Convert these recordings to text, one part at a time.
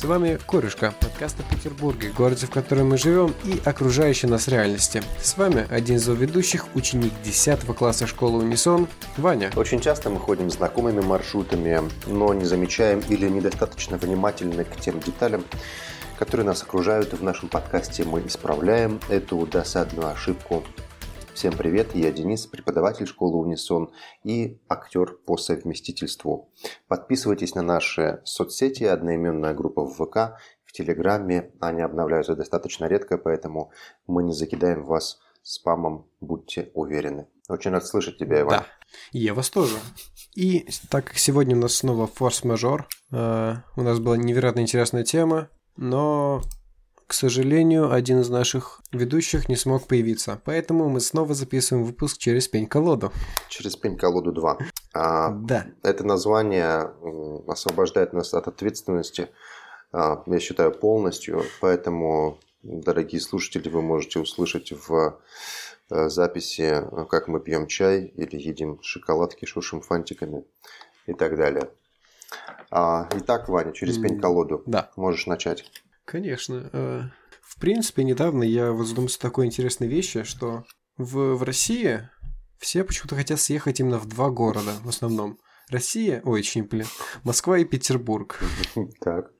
С вами Корюшка, подкаст о Петербурге, городе, в котором мы живем и окружающей нас реальности. С вами один из ведущих, ученик 10 класса школы Унисон, Ваня. Очень часто мы ходим знакомыми маршрутами, но не замечаем или недостаточно внимательны к тем деталям, которые нас окружают, в нашем подкасте мы исправляем эту досадную ошибку Всем привет, я Денис, преподаватель школы Унисон и актер по совместительству. Подписывайтесь на наши соцсети, одноименная группа в ВК, в Телеграме. Они обновляются достаточно редко, поэтому мы не закидаем вас спамом, будьте уверены. Очень рад слышать тебя, Иван. Да, я вас тоже. И так как сегодня у нас снова форс-мажор, э, у нас была невероятно интересная тема, но к сожалению, один из наших ведущих не смог появиться, поэтому мы снова записываем выпуск через пень-колоду. Через пень-колоду 2. А, да. Это название освобождает нас от ответственности, а, я считаю, полностью, поэтому, дорогие слушатели, вы можете услышать в э, записи, как мы пьем чай или едим шоколадки, шушим фантиками и так далее. А, итак, Ваня, через пень-колоду. Да. Можешь начать. Конечно. Э, в принципе, недавно я вот задумался такой интересной вещи, что в, в России все почему-то хотят съехать именно в два города в основном. Россия, ой, очень, блин, Москва и Петербург. Так.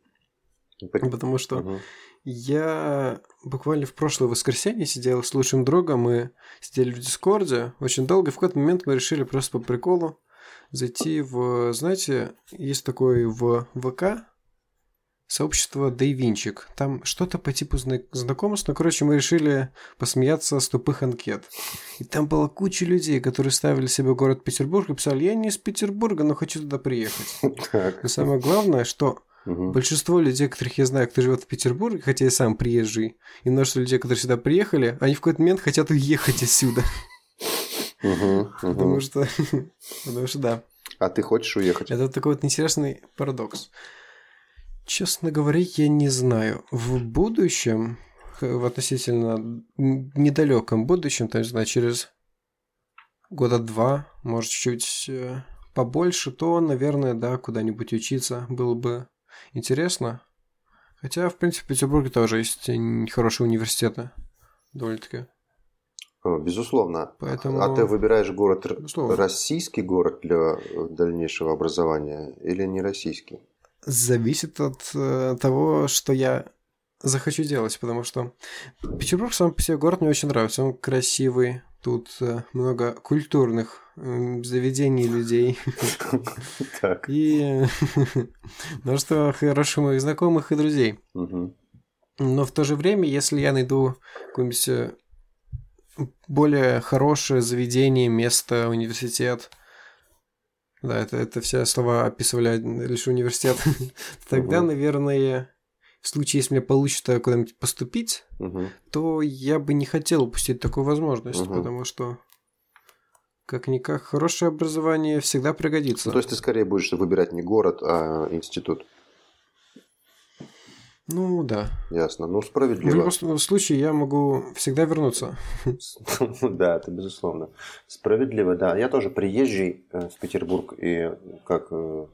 Потому что я буквально в прошлое воскресенье сидел с лучшим другом, мы сидели в Дискорде очень долго, и в какой-то момент мы решили просто по приколу зайти в, знаете, есть такой в ВК сообщество Дейвинчик. Там что-то по типу знакомств, но, короче, мы решили посмеяться с тупых анкет. И там была куча людей, которые ставили себе город Петербург и писали, я не из Петербурга, но хочу туда приехать. Но самое главное, что Большинство людей, которых я знаю, кто живет в Петербурге, хотя я сам приезжий, и множество людей, которые сюда приехали, они в какой-то момент хотят уехать отсюда. Потому что... Потому что да. А ты хочешь уехать? Это такой вот интересный парадокс. Честно говоря, я не знаю. В будущем, в относительно недалеком будущем, то есть, знаю, через года два, может, чуть э, побольше, то, наверное, да, куда-нибудь учиться было бы интересно. Хотя, в принципе, в Петербурге тоже есть хорошие университеты. Довольно-таки. Безусловно. Поэтому... А ты выбираешь город Безусловно. российский город для дальнейшего образования или не российский? Зависит от э, того, что я захочу делать, потому что Петербург сам по себе город мне очень нравится, он красивый, тут э, много культурных э, заведений людей. И множество хороших моих знакомых и друзей. Но в то же время, если я найду какое-нибудь э, более хорошее заведение, место, университет, да, это, это все слова описывали лишь университет. Тогда, наверное, в случае, если мне получится куда-нибудь поступить, то я бы не хотел упустить такую возможность, потому что как-никак хорошее образование всегда пригодится. Ну, то есть ты скорее будешь выбирать не город, а институт. Ну, да. Ясно. Ну, справедливо. В любом случае, я могу всегда вернуться. Да, это безусловно. Справедливо, да. Я тоже приезжий э, в Петербург, и как э,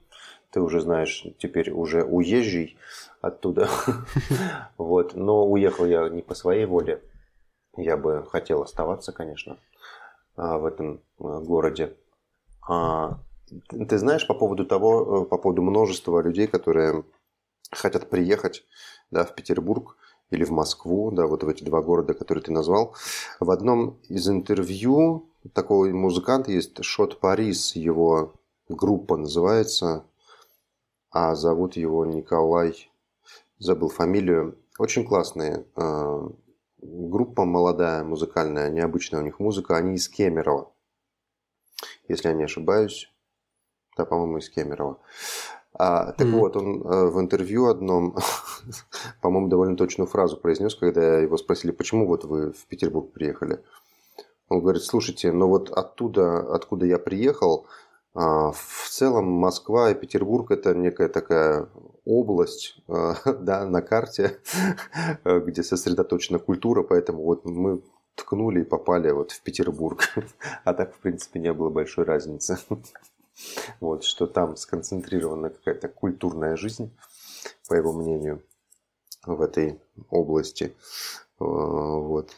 ты уже знаешь, теперь уже уезжий оттуда. Вот. Но уехал я не по своей воле. Я бы хотел оставаться, конечно, а, в этом э, городе. А, ты знаешь по поводу того, по поводу множества людей, которые хотят приехать да, в Петербург или в Москву, да, вот в эти два города, которые ты назвал. В одном из интервью такого музыканта есть Шот Парис, его группа называется, а зовут его Николай, забыл фамилию. Очень классная э, группа молодая, музыкальная, необычная у них музыка, они из Кемерово, если я не ошибаюсь. Да, по-моему, из Кемерово. А, так mm. вот, он э, в интервью одном, по-моему, довольно точную фразу произнес, когда его спросили, почему вот вы в Петербург приехали. Он говорит, слушайте, но вот оттуда, откуда я приехал, а, в целом Москва и Петербург это некая такая область э, да, на карте, где сосредоточена культура, поэтому вот мы ткнули и попали вот в Петербург. А так, в принципе, не было большой разницы. Вот, что там сконцентрирована какая-то культурная жизнь. по его мнению, в этой области. Э, вот.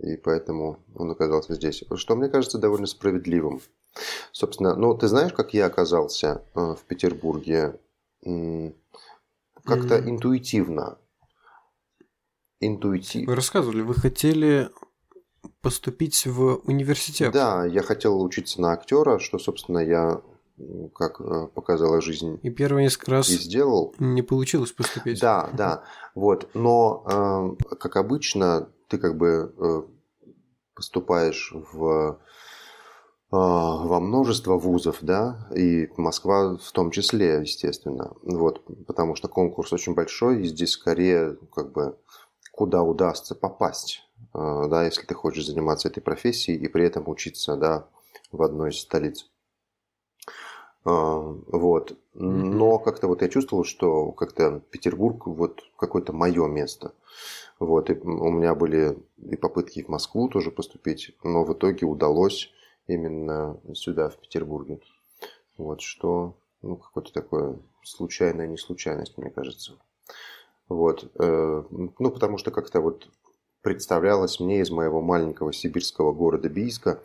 И поэтому он оказался здесь. Что мне кажется довольно справедливым. Собственно, ну ты знаешь, как я оказался э, в Петербурге? Как-то mm. интуитивно. Интуитивно. Вы рассказывали, вы хотели поступить в университет. Да, я хотел учиться на актера, что, собственно, я как э, показала жизнь. И первый несколько раз и сделал. Не получилось поступить. Да, да. Вот. Но, э, как обычно, ты как бы э, поступаешь в во множество вузов, да, и Москва в том числе, естественно, вот, потому что конкурс очень большой, и здесь скорее, как бы, куда удастся попасть, да, если ты хочешь заниматься этой профессией и при этом учиться, да, в одной из столиц. А, вот. Но как-то вот я чувствовал, что как-то Петербург вот какое-то мое место. Вот. И у меня были и попытки в Москву тоже поступить, но в итоге удалось именно сюда, в Петербурге. Вот что, ну, какое-то такое случайная неслучайность, мне кажется. Вот. Э, ну, потому что как-то вот представлялось мне из моего маленького сибирского города Бийска,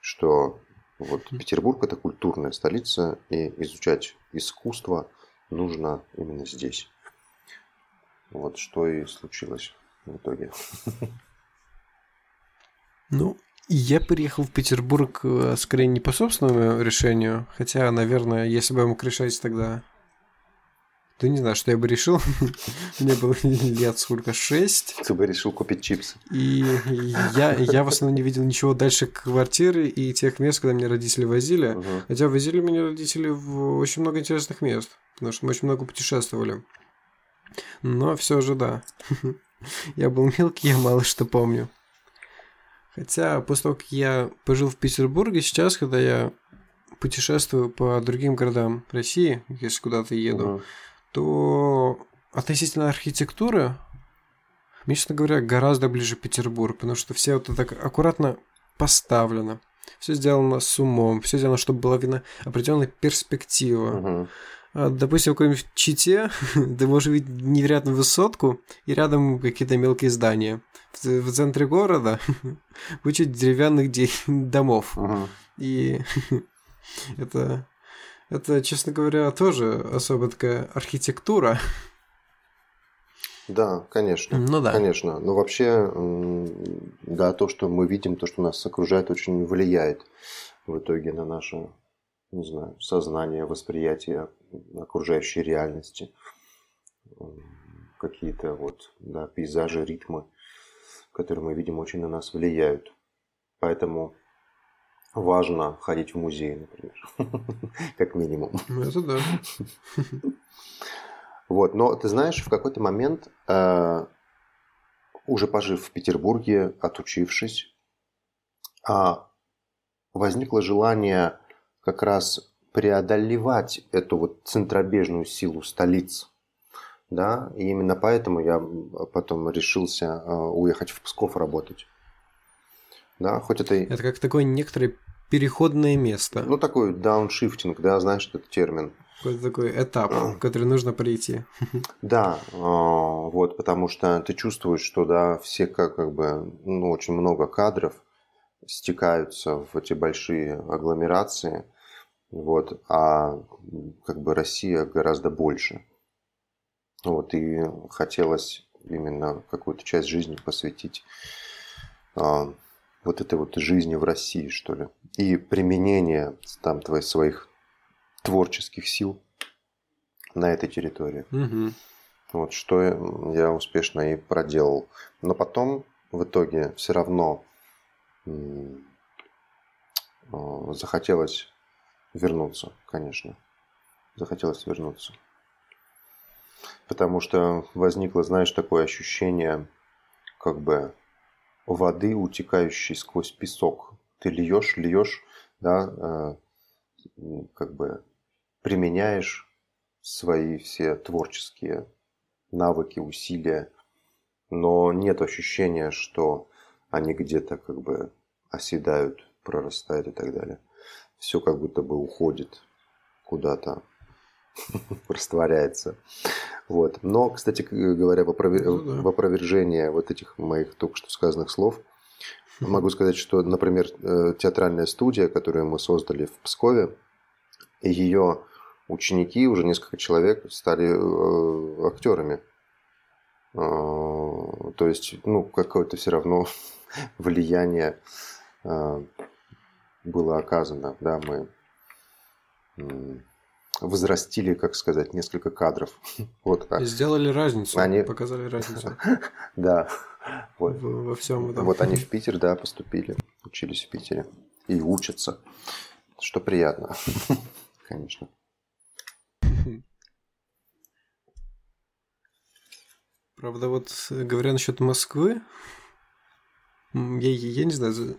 что вот Петербург это культурная столица, и изучать искусство нужно именно здесь. Вот что и случилось в итоге. Ну, я приехал в Петербург э, скорее не по собственному решению, хотя, наверное, если бы я мог решать тогда ты не знаю, что я бы решил. Мне было лет сколько, шесть. Ты бы решил купить чипсы. И я, я в основном не видел ничего дальше квартиры и тех мест, когда меня родители возили. Угу. Хотя возили меня родители в очень много интересных мест, потому что мы очень много путешествовали. Но все же да. Я был мелкий, я мало что помню. Хотя после того, как я пожил в Петербурге, сейчас, когда я путешествую по другим городам России, если куда-то еду, угу то относительно архитектуры, мне, честно говоря, гораздо ближе Петербург, потому что все вот так аккуратно поставлено. Все сделано с умом, все сделано, чтобы была видна определенная перспектива. Uh-huh. Допустим, в какой-нибудь Чите ты можешь видеть невероятную высотку и рядом какие-то мелкие здания. В, в центре города куча деревянных домов. Uh-huh. И это это, честно говоря, тоже особо такая архитектура. Да, конечно. Ну да. Конечно. Но вообще, да, то, что мы видим, то, что нас окружает, очень влияет в итоге на наше, не знаю, сознание, восприятие окружающей реальности. Какие-то вот, да, пейзажи, ритмы, которые мы видим, очень на нас влияют. Поэтому важно ходить в музей, например. как минимум. Ну, это да. вот, но ты знаешь, в какой-то момент, э, уже пожив в Петербурге, отучившись, э, возникло желание как раз преодолевать эту вот центробежную силу столиц. Да, и именно поэтому я потом решился э, уехать в Псков работать. Да, хоть это... Это как такой некоторый переходное место. Ну, такой дауншифтинг, да, знаешь этот термин. Какой-то такой этап, который нужно пройти. Да, а, вот, потому что ты чувствуешь, что, да, все как, как бы, ну, очень много кадров стекаются в эти большие агломерации, вот, а как бы Россия гораздо больше. Вот, и хотелось именно какую-то часть жизни посвятить а, вот этой вот жизни в России, что ли, и применение там твоих своих творческих сил на этой территории. Угу. Вот что я успешно и проделал. Но потом в итоге все равно захотелось вернуться, конечно. Захотелось вернуться. Потому что возникло, знаешь, такое ощущение, как бы воды, утекающей сквозь песок. Ты льешь, льешь, да, э, как бы применяешь свои все творческие навыки, усилия, но нет ощущения, что они где-то как бы оседают, прорастают и так далее. Все как будто бы уходит куда-то, растворяется. Вот. Но, кстати говоря, в, опровер... ну, да. в опровержение вот этих моих только что сказанных слов, могу сказать, что, например, э, театральная студия, которую мы создали в Пскове, ее ученики, уже несколько человек, стали э, актерами. Э, то есть, ну, какое-то все равно влияние э, было оказано, да, мы возрастили, как сказать, несколько кадров. Вот так. И сделали разницу, они показали разницу. Да. Вот. Во всем этом. Вот они в Питер, да, поступили, учились в Питере и учатся, что приятно, конечно. Правда, вот говоря насчет Москвы, я, я не знаю,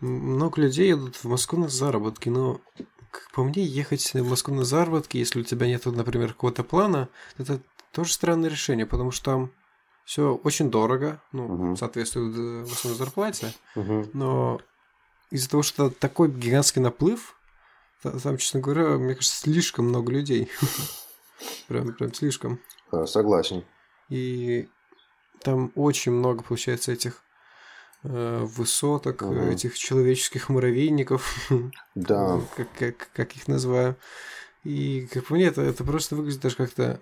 много людей едут в Москву на заработки, но, как по мне, ехать в Москву на заработки, если у тебя нет, например, какого-то плана, это тоже странное решение, потому что там все очень дорого, ну, угу. соответствует э, основной зарплате, угу. но из-за того, что такой гигантский наплыв, там, честно говоря, мне кажется, слишком много людей. Прям, прям слишком. А, согласен. И там очень много, получается, этих э, высоток, угу. этих человеческих муравейников. Да. как, как, как их называю. И, как по мне, это, это просто выглядит даже как-то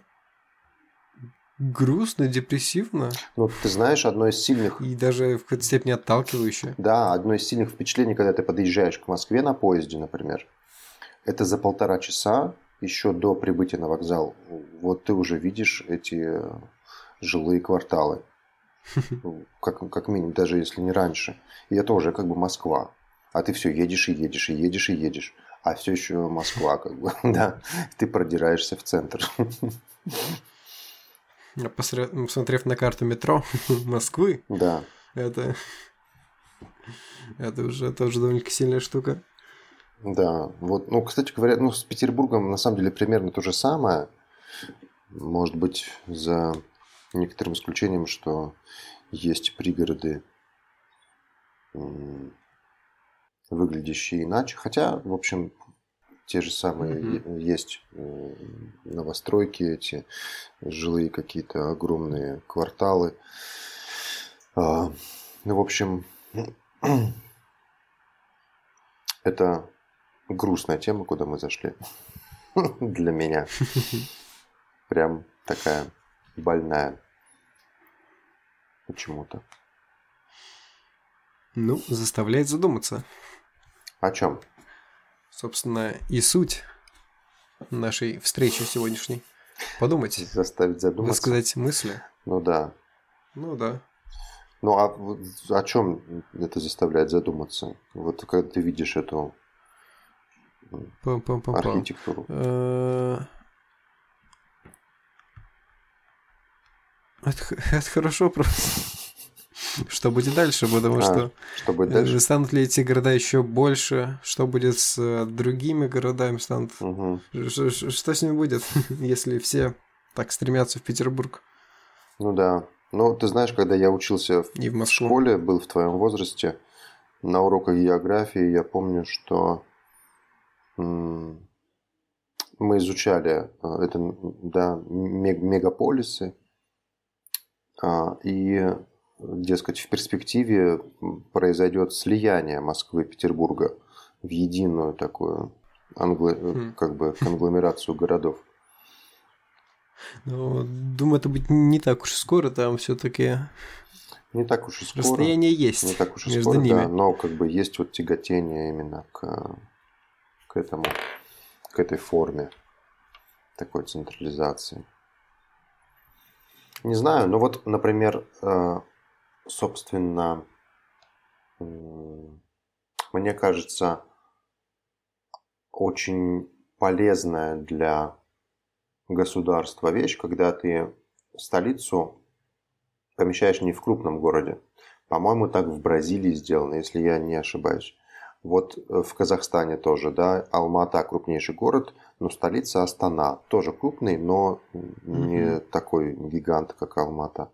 грустно, депрессивно. Ну, ты знаешь, одно из сильных... И даже в какой-то степени отталкивающее. Да, одно из сильных впечатлений, когда ты подъезжаешь к Москве на поезде, например, это за полтора часа еще до прибытия на вокзал. Вот ты уже видишь эти жилые кварталы. Как, как минимум, даже если не раньше. И это уже как бы Москва. А ты все едешь и едешь, и едешь, и едешь. А все еще Москва, как бы, да. Ты продираешься в центр. Посмотрев на карту метро Москвы, да. это, это уже тоже довольно сильная штука. Да, вот, ну, кстати говоря, ну, с Петербургом на самом деле примерно то же самое. Может быть, за некоторым исключением, что есть пригороды, выглядящие иначе. Хотя, в общем, те же самые mm-hmm. есть новостройки, эти жилые какие-то огромные кварталы. А, ну, в общем, это грустная тема, куда мы зашли. Для меня. Прям такая больная. Почему-то. Ну, заставляет задуматься. О чем? Собственно, и суть нашей встречи сегодняшней. Подумать. Заставить задуматься. Высказать мысли. Ну да. Ну да. Ну а о чем это заставляет задуматься? Вот когда ты видишь эту Пам -пам -пам архитектуру. Это, это хорошо просто. Что будет дальше, потому а, что, что будет дальше? станут ли эти города еще больше, что будет с э, другими городами, станут, угу. что, что с ними будет, если все так стремятся в Петербург? Ну да, ну ты знаешь, когда я учился в, И в, в школе, был в твоем возрасте, на уроках географии я помню, что мы изучали э, это, да, мегаполисы, и, дескать, в перспективе произойдет слияние Москвы и Петербурга в единую такую англо... хм. как бы конгломерацию городов. Ну, думаю, это будет не так уж скоро, там все-таки не так уж и скоро. Расстояние есть. Не так уж и между скоро, ними. да, но как бы есть вот тяготение именно к к этому, к этой форме такой централизации. Не знаю, но вот, например, э, собственно, мне кажется, очень полезная для государства вещь, когда ты столицу помещаешь не в крупном городе. По-моему, так в Бразилии сделано, если я не ошибаюсь. Вот э, в Казахстане тоже, да, Алмата крупнейший город, но столица Астана тоже крупный, но не mm-hmm. такой гигант, как Алмата.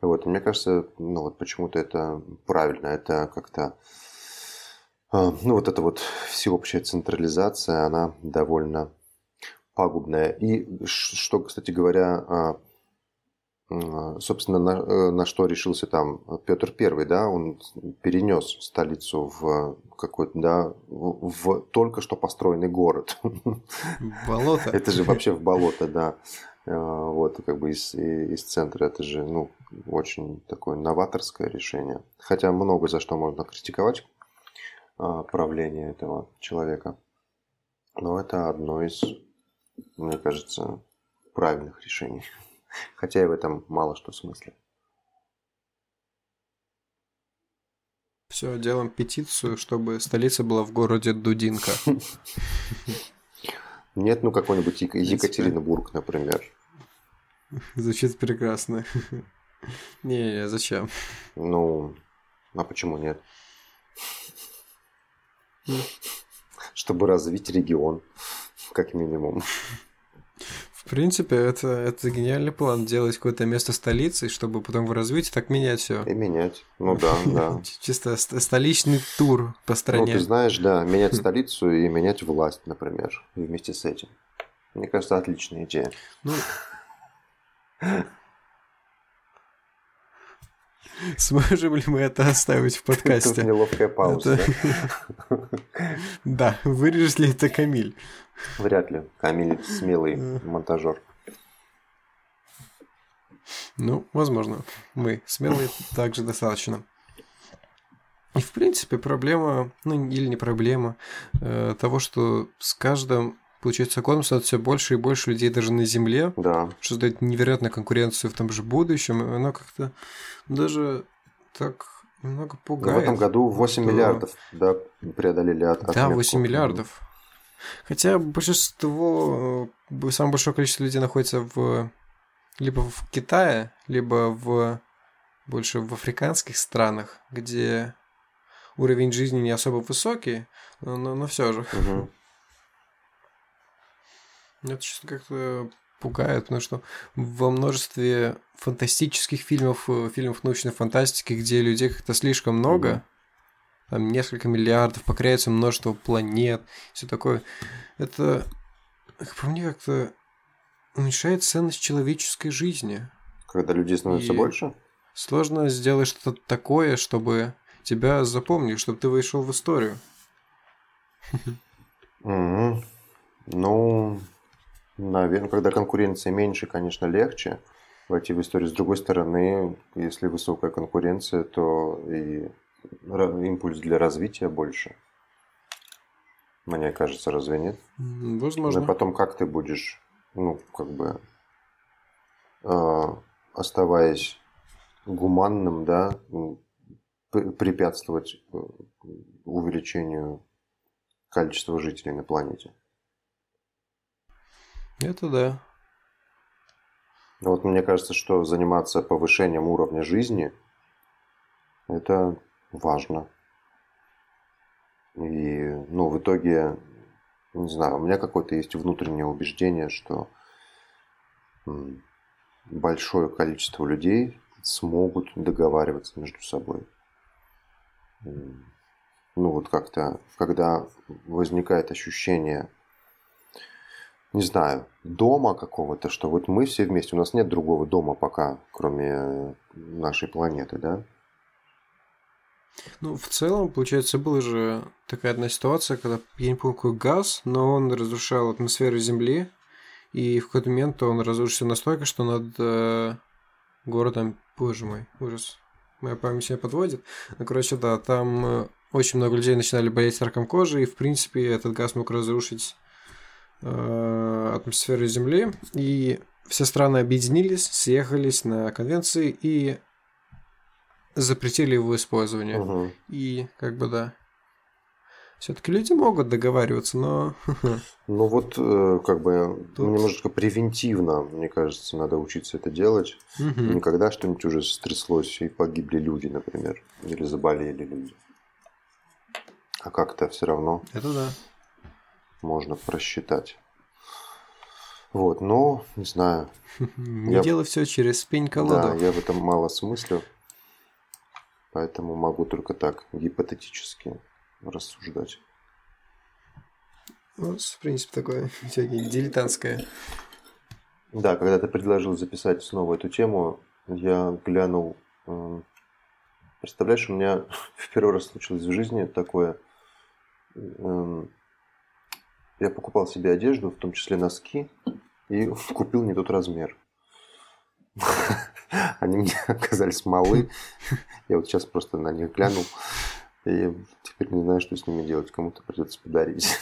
Вот, мне кажется, ну вот почему-то это правильно, это как-то, э, ну вот эта вот всеобщая централизация, она довольно пагубное. И что, кстати говоря, а, собственно, на, э, на что решился там Петр Первый, да, он перенес столицу в какой-то, да, в, в только что построенный город. Болото. Это же вообще в болото, да. Э, вот, как бы из, из центра это же, ну, очень такое новаторское решение. Хотя много за что можно критиковать а, правление этого человека. Но это одно из, мне кажется, правильных решений. Хотя и в этом мало что смысле. Все, делаем петицию, чтобы столица была в городе Дудинка. Нет, ну какой-нибудь Екатеринбург, например. Звучит прекрасно. Не, зачем? Ну, а почему нет? Чтобы развить регион, как минимум. В принципе, это, это гениальный план делать какое-то место столицей, чтобы потом в развитии так менять все. И менять. Ну да, да. Чисто столичный тур по стране. Ну, ты знаешь, да, менять столицу и менять власть, например, вместе с этим. Мне кажется, отличная идея. Ну, Сможем ли мы это оставить в подкасте? Тут неловкая пауза. Да, вырежешь ли это Камиль? Вряд ли. Камиль смелый монтажер. Ну, возможно. Мы смелые также достаточно. И, в принципе, проблема, ну, или не проблема, э, того, что с каждым Получается, годом становится все больше и больше людей даже на Земле. Да. Что дает невероятную конкуренцию в том же будущем. И оно как-то даже так немного пугает. в этом году 8 что... миллиардов да, преодолели от Да, 8 миллиардов. Хотя большинство, э, самое большое количество людей находится в либо в Китае, либо в больше в африканских странах, где уровень жизни не особо высокий, но, но все же. Угу. Это честно как-то пугает, потому что во множестве фантастических фильмов, э, фильмов научной фантастики, где людей как-то слишком много, там несколько миллиардов, покоряется множество планет, все такое, это, как по мне, как-то уменьшает ценность человеческой жизни. Когда людей становится И больше? Сложно сделать что-то такое, чтобы тебя запомнили, чтобы ты вышел в историю. Ну, Наверное, когда конкуренция меньше, конечно, легче войти в историю. С другой стороны, если высокая конкуренция, то и импульс для развития больше. Мне кажется, разве нет? Возможно. Но потом как ты будешь, ну, как бы, э, оставаясь гуманным, да, препятствовать э, увеличению количества жителей на планете? Это да. Вот мне кажется, что заниматься повышением уровня жизни – это важно. И, ну, в итоге, не знаю, у меня какое-то есть внутреннее убеждение, что большое количество людей смогут договариваться между собой. Ну, вот как-то, когда возникает ощущение – не знаю, дома какого-то, что вот мы все вместе, у нас нет другого дома пока, кроме нашей планеты, да? Ну, в целом, получается, была же такая одна ситуация, когда, я не помню, какой газ, но он разрушал атмосферу Земли, и в какой-то момент он разрушился настолько, что над э, городом, боже мой, ужас, моя память меня подводит. Ну, короче, да, там э, очень много людей начинали болеть раком кожи, и, в принципе, этот газ мог разрушить Э, атмосферы Земли, и все страны объединились, съехались на конвенции и запретили его использование. Угу. И как бы да. Все-таки люди могут договариваться, но... Ну вот, э, как бы, Тут... немножечко превентивно, мне кажется, надо учиться это делать. Угу. Никогда что-нибудь уже стряслось и погибли люди, например, или заболели люди. А как-то все равно. Это да можно просчитать. Вот, но не знаю. Не я... делай все через пень колоду. Да, я в этом мало смыслю. Поэтому могу только так гипотетически рассуждать. Ну, в принципе, такое всякие дилетантское. Да, когда ты предложил записать снова эту тему, я глянул. Представляешь, у меня в первый раз случилось в жизни такое. Я покупал себе одежду, в том числе носки, и купил не тот размер. Они мне оказались малы. Я вот сейчас просто на них глянул. И теперь не знаю, что с ними делать. Кому-то придется подарить.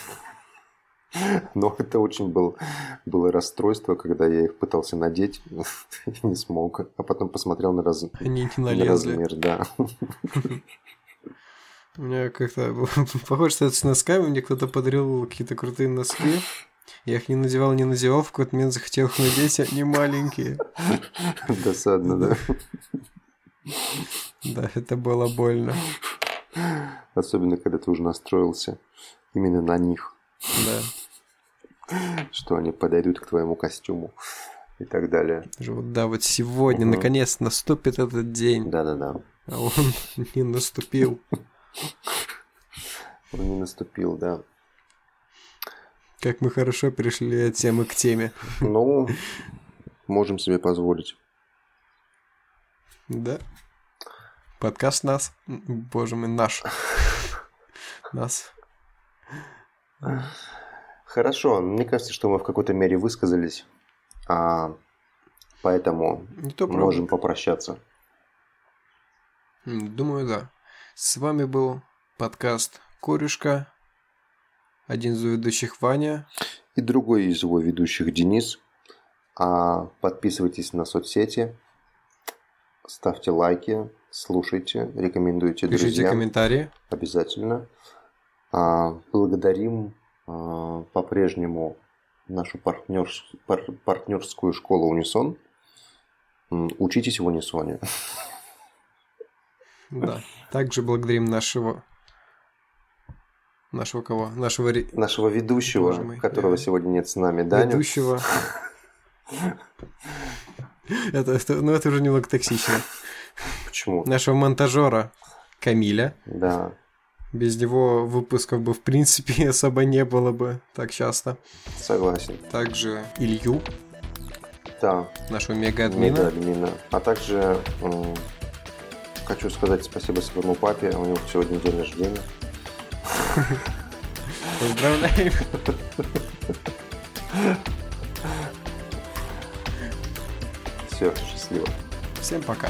Но это очень был, было расстройство, когда я их пытался надеть и не смог. А потом посмотрел на, раз, Они не на налезли. размер, да. У меня как-то похоже, что это с носками. Мне кто-то подарил какие-то крутые носки. Я их не надевал, не надевал. В какой-то момент захотел их надеть, они маленькие. Досадно, да. Да, это было больно. Особенно, когда ты уже настроился именно на них, Да. что они подойдут к твоему костюму и так далее. Да, вот сегодня, Мгм. наконец, наступит этот день. Да-да-да. А он не наступил. Он не наступил, да. Как мы хорошо перешли от темы к теме. Ну, можем себе позволить. Да. Подкаст нас. Боже мой, наш. Нас. Хорошо, мне кажется, что мы в какой-то мере высказались, а, поэтому можем попрощаться. Думаю, да. С вами был подкаст Корюшка. Один из ведущих Ваня. И другой из его ведущих Денис. А, подписывайтесь на соцсети, ставьте лайки, слушайте, рекомендуйте Пишите друзьям. комментарии. Обязательно. А, благодарим а, по-прежнему нашу партнерс- пар- партнерскую школу Унисон. Учитесь в Унисоне. Да. Также благодарим нашего... Нашего кого? Нашего Нашего ведущего, Боже мой, которого э, сегодня нет с нами, Даню. ведущего. Это, это- ну, это уже немного токсично. Почему? Нашего монтажера Камиля. Да, Без него выпусков бы в принципе особо не было бы так часто. согласен. Также Илью, Да, нашего мега-админа. админа. А также м, хочу сказать спасибо своему папе. У него сегодня день рождения. Поздравляем. Все, счастливо. Всем пока.